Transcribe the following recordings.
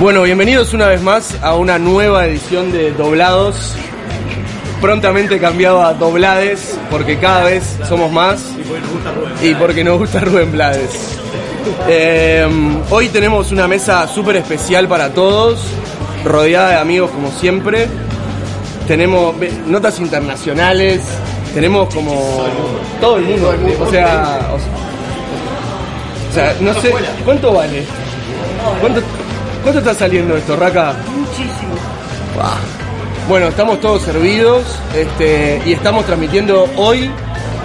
Bueno, bienvenidos una vez más a una nueva edición de Doblados. Prontamente cambiado a Doblades porque cada vez somos más y porque nos gusta Rubén Blades. Eh, hoy tenemos una mesa súper especial para todos, rodeada de amigos como siempre. Tenemos notas internacionales, tenemos como todo el mundo, o sea, o sea, no sé, ¿cuánto vale? ¿Cuánto, cuánto está saliendo esto, Raca? Muchísimo. Bueno, estamos todos servidos este, y estamos transmitiendo hoy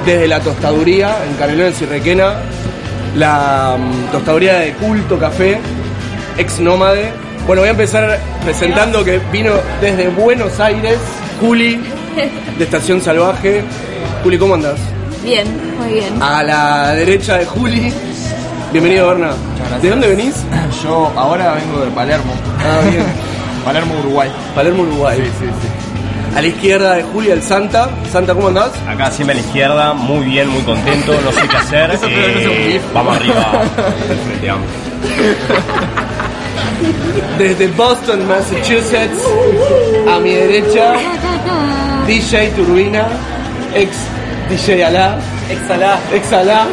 desde la tostaduría en Canelones y Requena, la mm, tostaduría de culto café, ex nómade. Bueno, voy a empezar presentando que vino desde Buenos Aires, Juli, de Estación Salvaje. Juli, ¿cómo andas? Bien, muy bien. A la derecha de Juli, bienvenido Berna. ¿De dónde venís? Yo ahora vengo de Palermo. Ah, bien. Palermo, Uruguay. Palermo, Uruguay. Sí, sí, sí. A la izquierda de Juli, el Santa. Santa, ¿cómo andás? Acá siempre a la izquierda, muy bien, muy contento, no sé qué hacer. Eso es un eh, vamos arriba. Desde Boston, Massachusetts, a mi derecha, DJ Turbina, ex DJ Alá, ex Alá, ex Alá.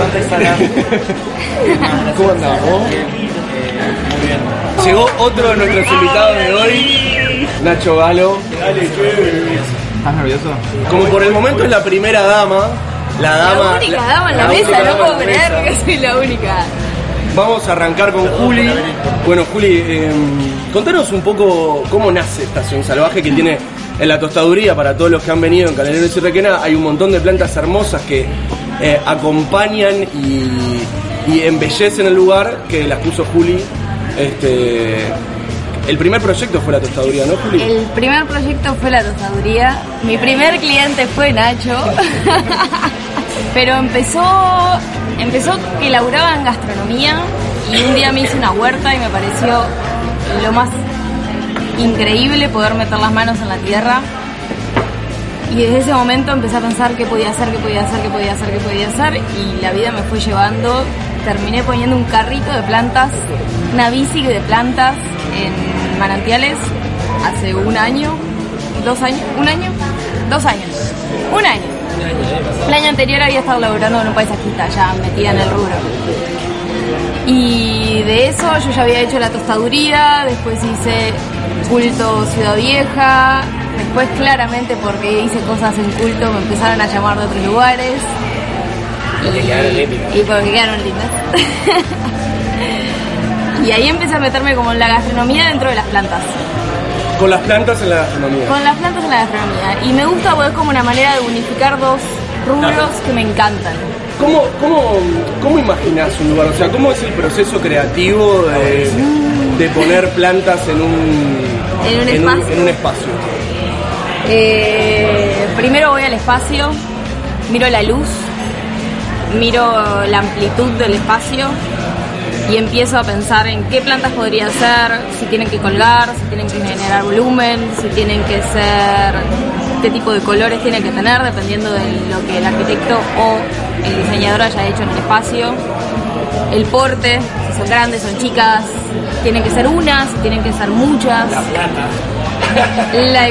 ¿Cómo andás vos? Muy bien. Llegó otro de nuestros invitados de hoy, Nacho Galo. ¿Estás nervioso? Como por el momento es la primera dama, la dama. la única dama en la, mesa, no puedo creer que soy la única. Vamos a arrancar con Juli. Bueno, Juli, eh, contanos un poco cómo nace Estación Salvaje que tiene en la tostaduría para todos los que han venido en Canelones y Requena. Hay un montón de plantas hermosas que eh, acompañan y, y embellecen el lugar que las puso Juli. Este, el primer proyecto fue la tostaduría, ¿no, Juli? El primer proyecto fue la tostaduría. Mi primer cliente fue Nacho. Pero empezó, empezó que laburaba en gastronomía y un día me hice una huerta y me pareció lo más increíble poder meter las manos en la tierra. Y desde ese momento empecé a pensar qué podía hacer, qué podía hacer, qué podía hacer, qué podía hacer y la vida me fue llevando. Terminé poniendo un carrito de plantas, una bici de plantas en manantiales hace un año, dos años, un año, dos años, un año. El año anterior había estado laburando en un paisajista, ya metida en el rubro. Y de eso yo ya había hecho la tostaduría, después hice culto Ciudad Vieja, después claramente porque hice cosas en culto me empezaron a llamar de otros lugares. Y, y porque quedaron lindas. y ahí empecé a meterme como en la gastronomía dentro de las plantas. Con las plantas en la gastronomía. Con las plantas en la gastronomía. Y me gusta porque es como una manera de unificar dos rubros que me encantan. ¿Cómo, cómo, ¿Cómo imaginás un lugar? O sea, ¿cómo es el proceso creativo de, de poner plantas en un, En un espacio. en un espacio? Eh, primero voy al espacio, miro la luz, miro la amplitud del espacio y empiezo a pensar en qué plantas podría ser, si tienen que colgar, si tienen que generar volumen, si tienen que ser, qué tipo de colores tienen que tener, dependiendo de lo que el arquitecto o el diseñador haya hecho en el espacio. El porte, si son grandes, son chicas, tienen que ser unas, tienen que ser muchas.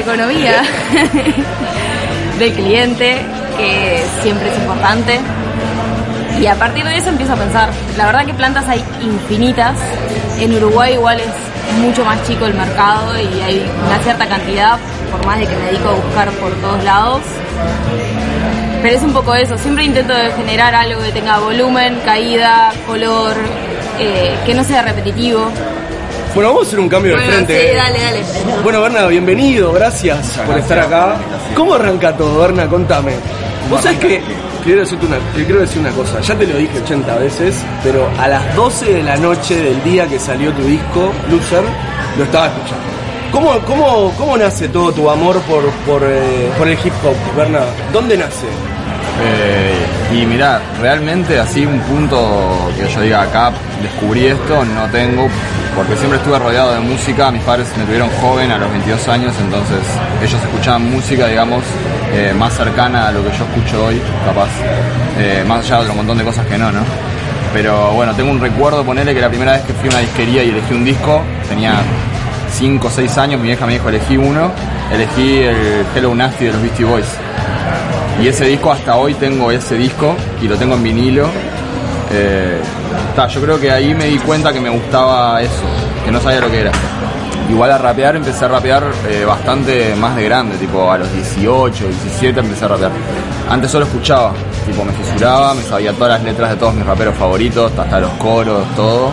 Economía del cliente, que siempre es importante. Y a partir de eso empiezo a pensar, la verdad que plantas hay infinitas. En Uruguay igual es mucho más chico el mercado y hay una cierta cantidad, por más de que me dedico a buscar por todos lados. Pero es un poco eso, siempre intento generar algo que tenga volumen, caída, color, eh, que no sea repetitivo. Bueno, vamos a hacer un cambio de frente. sí, ¿eh? dale, dale. Bueno, Berna, bienvenido, gracias por gracias. estar acá. ¿Cómo arranca todo, Berna? Contame. Vos sabés que quiero decirte una, te quiero decir una cosa, ya te lo dije 80 veces, pero a las 12 de la noche del día que salió tu disco, Loser, lo estaba escuchando. ¿Cómo, cómo, cómo nace todo tu amor por, por, eh, por el hip hop, Berna? ¿Dónde nace? Eh, y mirá, realmente así un punto que yo diga acá descubrí esto, no tengo, porque siempre estuve rodeado de música, mis padres me tuvieron joven a los 22 años, entonces ellos escuchaban música, digamos, eh, más cercana a lo que yo escucho hoy, capaz, eh, más allá de otro montón de cosas que no, ¿no? Pero bueno, tengo un recuerdo, ponerle que la primera vez que fui a una disquería y elegí un disco, tenía 5 o 6 años, mi vieja me dijo elegí uno, elegí el Hello Nasty de los Beastie Boys. Y ese disco hasta hoy tengo ese disco y lo tengo en vinilo. Eh, ta, yo creo que ahí me di cuenta que me gustaba eso, que no sabía lo que era. Igual a rapear empecé a rapear eh, bastante más de grande, tipo a los 18, 17 empecé a rapear. Antes solo escuchaba, tipo me fisuraba, me sabía todas las letras de todos mis raperos favoritos, hasta los coros, todo.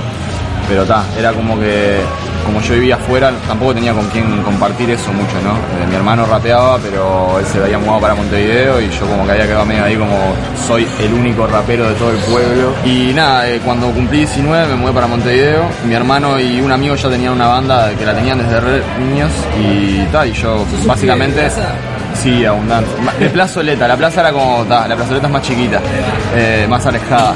Pero ta, era como que como yo vivía afuera, tampoco tenía con quién compartir eso mucho, ¿no? Eh, mi hermano rapeaba, pero él se había mudado para Montevideo y yo como que había quedado medio ahí como soy el único rapero de todo el pueblo. Y nada, eh, cuando cumplí 19 me mudé para Montevideo. Mi hermano y un amigo ya tenían una banda que la tenían desde re niños y tal, y yo básicamente... Sí, abundante. De plazoleta, la plaza era como, ta, la plazoleta es más chiquita, eh, más alejada.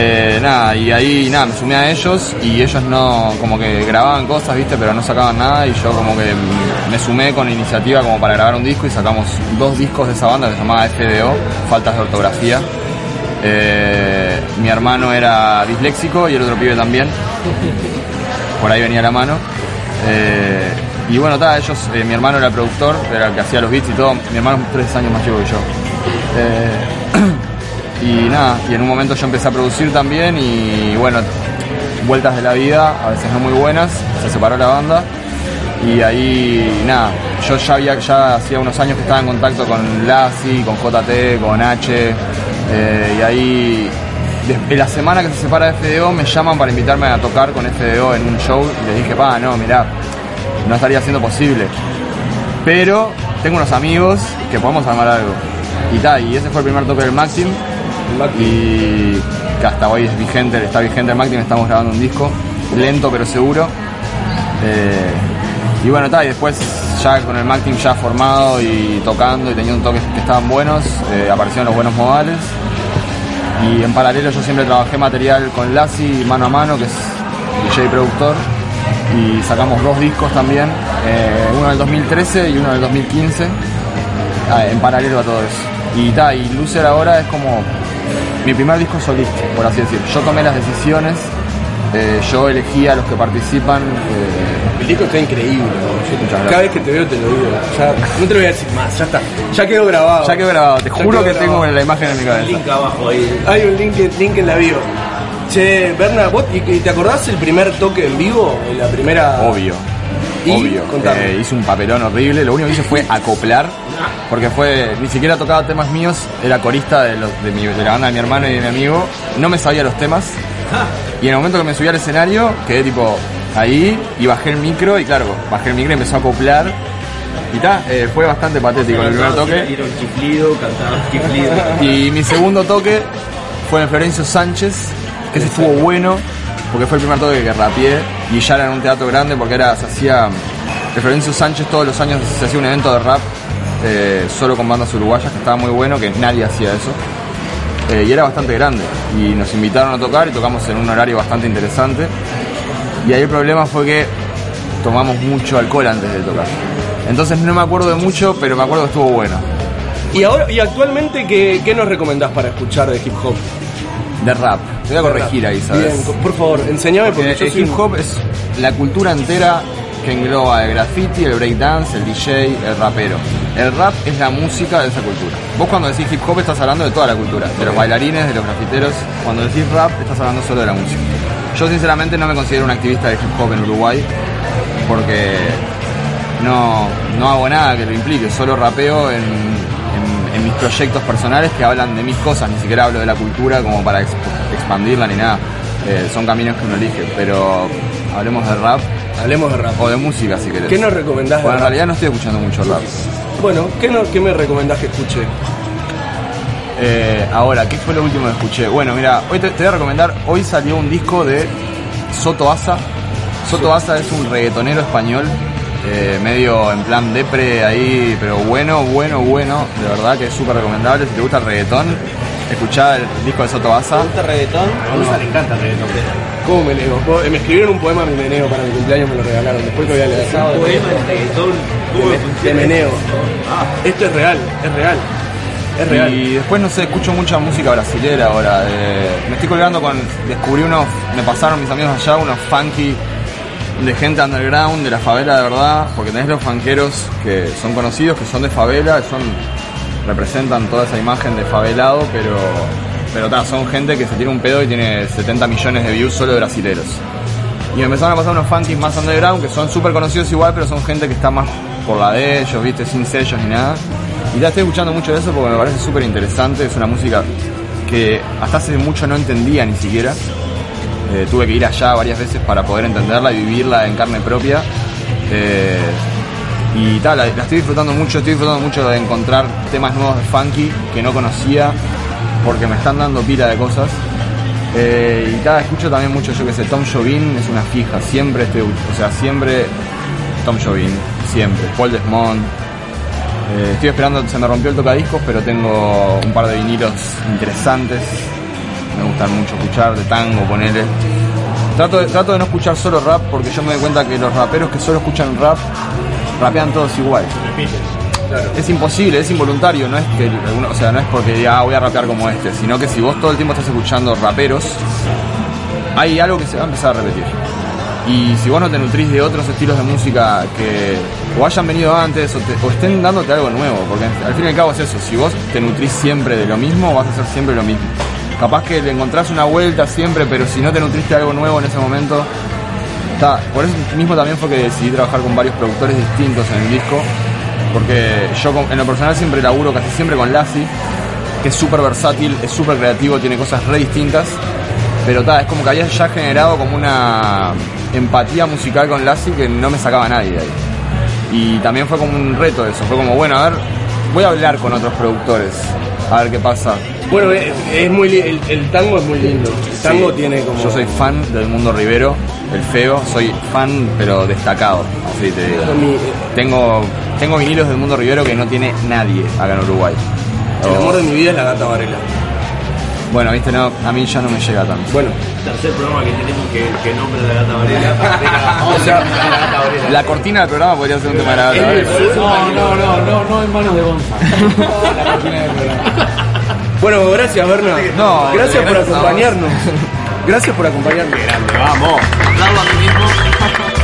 Eh, nada, y ahí nada, me sumé a ellos y ellos no, como que grababan cosas, viste, pero no sacaban nada y yo como que me sumé con iniciativa como para grabar un disco y sacamos dos discos de esa banda que se llamaba FDO, Faltas de Ortografía. Eh, mi hermano era disléxico y el otro pibe también, por ahí venía la mano. Eh, y bueno, ta, ellos, mi hermano era productor, era el que hacía los beats y todo, mi hermano es tres años más chico que yo. Y nada, y en un momento yo empecé a producir también y bueno, vueltas de la vida, a veces no muy buenas, se separó la banda y ahí nada, yo ya había, ya hacía unos años que estaba en contacto con Lassi, con JT, con H, eh, y ahí de- la semana que se separa FDO me llaman para invitarme a tocar con FDO en un show y les dije, pa, no, mirá, no estaría siendo posible. Pero tengo unos amigos que podemos armar algo. Y tal, y ese fue el primer toque del Maxim. Y que hasta hoy es vigente, está vigente el Maxim, estamos grabando un disco, lento pero seguro. Eh, y bueno, tal, y después ya con el Maxim ya formado y tocando y teniendo toques que estaban buenos, eh, aparecieron los buenos modales. Y en paralelo yo siempre trabajé material con Lassi mano a mano, que es DJ productor. Y sacamos dos discos también, eh, uno en el 2013 y uno en el 2015, ah, en paralelo a todo eso. Y ta, y Lucer ahora es como mi primer disco solista, por así decir. Yo tomé las decisiones, eh, yo elegí a los que participan. eh, El disco está increíble. Gracias. Cada vez que te veo te lo digo. Ya, no te lo voy a decir más, ya está. Ya quedó grabado. ya quedó grabado, te Ya juro que grabado. tengo la imagen en mi cabeza. Link abajo ahí. Hay un link, link en la bio. Che, Berna, ¿vos y, y te acordás el primer toque en vivo? La primera. Obvio. Obvio. Eh, hice un papelón horrible. Lo único que hice fue acoplar. Porque fue. Ni siquiera tocaba temas míos. Era corista de, los, de, mi- de la banda de mi hermano y de mi amigo. No me sabía los temas. Y en el momento que me subí al escenario, quedé tipo ahí y bajé el micro. Y claro, bajé el micro y empezó a acoplar. Y ta, eh, fue bastante patético el primer toque. Era un chiflido, cantaba chiflido. Y mi segundo toque fue en Florencio Sánchez, que ese estuvo bueno, porque fue el primer toque que rapeé y ya era en un teatro grande porque era, se hacía, en Florencio Sánchez todos los años se hacía un evento de rap eh, solo con bandas uruguayas que estaba muy bueno, que nadie hacía eso. Eh, y era bastante grande y nos invitaron a tocar y tocamos en un horario bastante interesante. Y ahí el problema fue que tomamos mucho alcohol antes de tocar. Entonces no me acuerdo de mucho, pero me acuerdo que estuvo bueno. Y ahora, y actualmente, ¿qué, qué nos recomendás para escuchar de hip hop? De rap. Te voy a corregir ahí, ¿sabes? Bien, por favor, enseñame porque Porque yo el soy hip hop es la cultura entera que engloba el graffiti, el breakdance, el DJ, el rapero. El rap es la música de esa cultura. Vos cuando decís hip hop estás hablando de toda la cultura, de los bailarines, de los grafiteros. Cuando decís rap estás hablando solo de la música. Yo sinceramente no me considero un activista de hip hop en Uruguay porque no, no hago nada que lo implique, solo rapeo en, en- mis proyectos personales que hablan de mis cosas, ni siquiera hablo de la cultura como para exp- expandirla ni nada. Eh, son caminos que uno elige, pero hablemos de rap Hablemos de rap. o de música si querés. ¿Qué nos recomendás Bueno, en realidad no estoy escuchando mucho rap. Bueno, ¿qué, no- qué me recomendás que escuche? Eh, ahora, ¿qué fue lo último que escuché? Bueno, mira, hoy te, te voy a recomendar, hoy salió un disco de Soto Asa. Soto Asa es un reggaetonero español, eh, medio en plan depre ahí, pero bueno, bueno, bueno, de verdad que es súper recomendable. Si te gusta el reggaetón, escuchá el disco de Soto Asa. ¿Gusta reggaetón? A Gonza le encanta el reggaetón. ¿Cómo me nego? Vos- Me escribieron un poema mi meneo para mi cumpleaños, me lo regalaron. Después lo voy a leer. poema de reggaetón. ¿Cómo De, de meneo. Esto es real, es real. Es real. Y después, no sé, escucho mucha música brasilera ahora. eh, me estoy colgando con. Descubrí unos. Me pasaron mis amigos allá unos funky de gente underground, de la favela de verdad. Porque tenés los funkeros que son conocidos, que son de favela, son representan toda esa imagen de favelado, pero. Pero ta, son gente que se tiene un pedo y tiene 70 millones de views solo de brasileros. Y me empezaron a pasar unos funky más underground que son súper conocidos igual, pero son gente que está más por la de ellos, viste, sin sellos ni nada. Y ya estoy escuchando mucho de eso porque me parece súper interesante. Es una música que hasta hace mucho no entendía ni siquiera. Eh, tuve que ir allá varias veces para poder entenderla y vivirla en carne propia. Eh, y tal, la, estoy disfrutando mucho, estoy disfrutando mucho de encontrar temas nuevos de funky que no conocía porque me están dando pila de cosas. Eh, y tal, escucho también mucho, yo que sé, Tom Jobim es una fija, siempre estoy, o sea, siempre Tom Jobim, siempre, Paul Desmond. Estoy esperando, se me rompió el tocadiscos, pero tengo un par de vinilos interesantes. Me gustan mucho escuchar, de tango, ponele. Trato de, trato de no escuchar solo rap porque yo me doy cuenta que los raperos que solo escuchan rap rapean todos igual. Es imposible, es involuntario, no es que o sea, no es porque diga "Ah, voy a rapear como este, sino que si vos todo el tiempo estás escuchando raperos, hay algo que se va a empezar a repetir. Y si vos no te nutrís de otros estilos de música que o hayan venido antes o, te- o estén dándote algo nuevo, porque al fin y al cabo es eso, si vos te nutrís siempre de lo mismo, vas a hacer siempre lo mismo. Capaz que le encontrás una vuelta siempre, pero si no te nutriste algo nuevo en ese momento, está. Por eso mismo también fue que decidí trabajar con varios productores distintos en el disco, porque yo en lo personal siempre laburo casi siempre con Lassie, que es súper versátil, es súper creativo, tiene cosas re distintas, pero ta, es como que había ya generado como una empatía musical con Lassie que no me sacaba nadie de ahí. Y también fue como un reto eso, fue como, bueno, a ver, voy a hablar con otros productores, a ver qué pasa. Bueno, es, es muy li- el, el tango es muy lindo. El tango Sí, tiene como. Yo soy fan del mundo Rivero, el feo, soy fan pero destacado, así te digo. Mi- Tengo, tengo vinilos del mundo Rivero que no tiene nadie acá en Uruguay. el amor de mi vida es la gata Varela. bueno, viste, no, a mí ya no me llega tanto. Bueno, Tercer programa que tenemos que, que nombre la gata Varela. o sea, la gata Varela. La cortina del programa podría ser un tema de la gata. el- Varela. No, no, no, no, no en manos de Gonzalo. bueno, gracias Berna. No, gracias por acompañarnos. Gracias por acompañarnos. Grande, vamos. Aplaudo a mí mismo.